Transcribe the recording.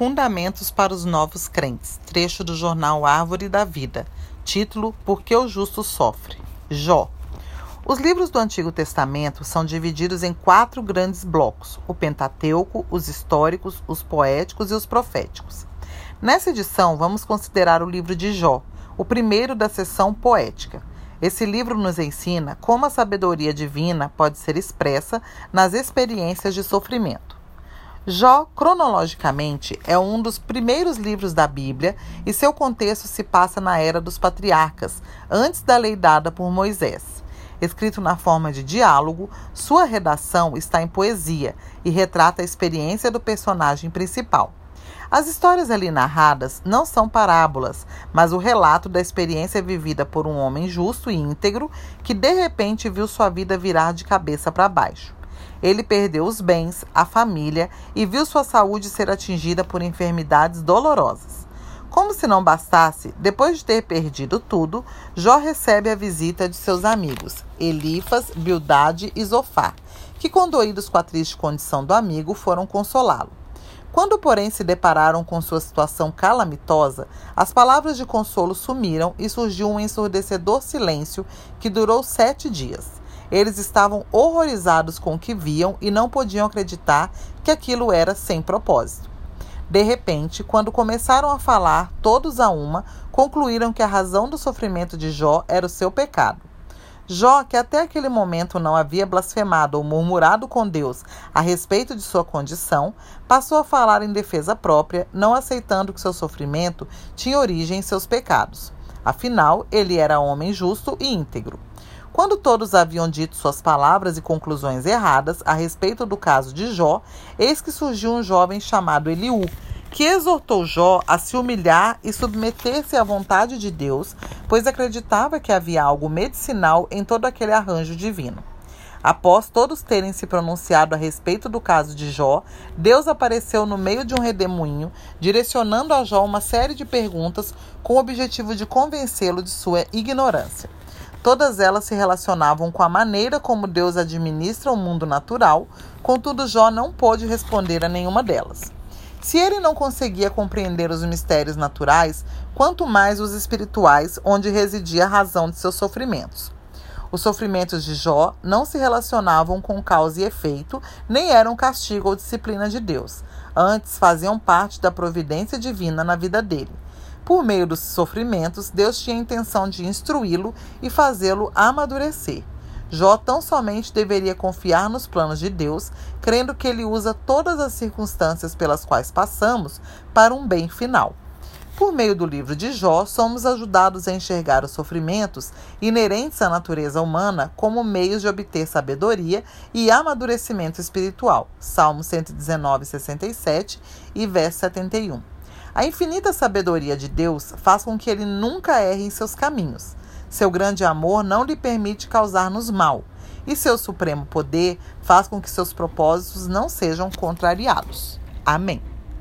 Fundamentos para os Novos Crentes, trecho do jornal Árvore da Vida, título Por que o Justo Sofre? Jó. Os livros do Antigo Testamento são divididos em quatro grandes blocos: o Pentateuco, os históricos, os poéticos e os proféticos. Nessa edição, vamos considerar o livro de Jó, o primeiro da seção poética. Esse livro nos ensina como a sabedoria divina pode ser expressa nas experiências de sofrimento. Jó, cronologicamente, é um dos primeiros livros da Bíblia e seu contexto se passa na era dos patriarcas, antes da lei dada por Moisés. Escrito na forma de diálogo, sua redação está em poesia e retrata a experiência do personagem principal. As histórias ali narradas não são parábolas, mas o relato da experiência vivida por um homem justo e íntegro que de repente viu sua vida virar de cabeça para baixo. Ele perdeu os bens, a família e viu sua saúde ser atingida por enfermidades dolorosas. Como se não bastasse, depois de ter perdido tudo, Jó recebe a visita de seus amigos, Elifas, Bildade e Zofar, que, condoídos com a triste condição do amigo, foram consolá-lo. Quando, porém, se depararam com sua situação calamitosa, as palavras de consolo sumiram e surgiu um ensurdecedor silêncio que durou sete dias. Eles estavam horrorizados com o que viam e não podiam acreditar que aquilo era sem propósito. De repente, quando começaram a falar, todos a uma, concluíram que a razão do sofrimento de Jó era o seu pecado. Jó, que até aquele momento não havia blasfemado ou murmurado com Deus a respeito de sua condição, passou a falar em defesa própria, não aceitando que seu sofrimento tinha origem em seus pecados. Afinal, ele era homem justo e íntegro. Quando todos haviam dito suas palavras e conclusões erradas a respeito do caso de Jó, eis que surgiu um jovem chamado Eliú, que exortou Jó a se humilhar e submeter-se à vontade de Deus, pois acreditava que havia algo medicinal em todo aquele arranjo divino. Após todos terem se pronunciado a respeito do caso de Jó, Deus apareceu no meio de um redemoinho, direcionando a Jó uma série de perguntas com o objetivo de convencê-lo de sua ignorância. Todas elas se relacionavam com a maneira como Deus administra o mundo natural, contudo, Jó não pôde responder a nenhuma delas. Se ele não conseguia compreender os mistérios naturais, quanto mais os espirituais, onde residia a razão de seus sofrimentos. Os sofrimentos de Jó não se relacionavam com causa e efeito, nem eram castigo ou disciplina de Deus. Antes, faziam parte da providência divina na vida dele. Por meio dos sofrimentos, Deus tinha a intenção de instruí-lo e fazê-lo amadurecer. Jó tão somente deveria confiar nos planos de Deus, crendo que ele usa todas as circunstâncias pelas quais passamos para um bem final. Por meio do livro de Jó, somos ajudados a enxergar os sofrimentos inerentes à natureza humana como meios de obter sabedoria e amadurecimento espiritual. Salmo 119, 67 e verso 71. A infinita sabedoria de Deus faz com que ele nunca erre em seus caminhos. Seu grande amor não lhe permite causar-nos mal, e seu supremo poder faz com que seus propósitos não sejam contrariados. Amém.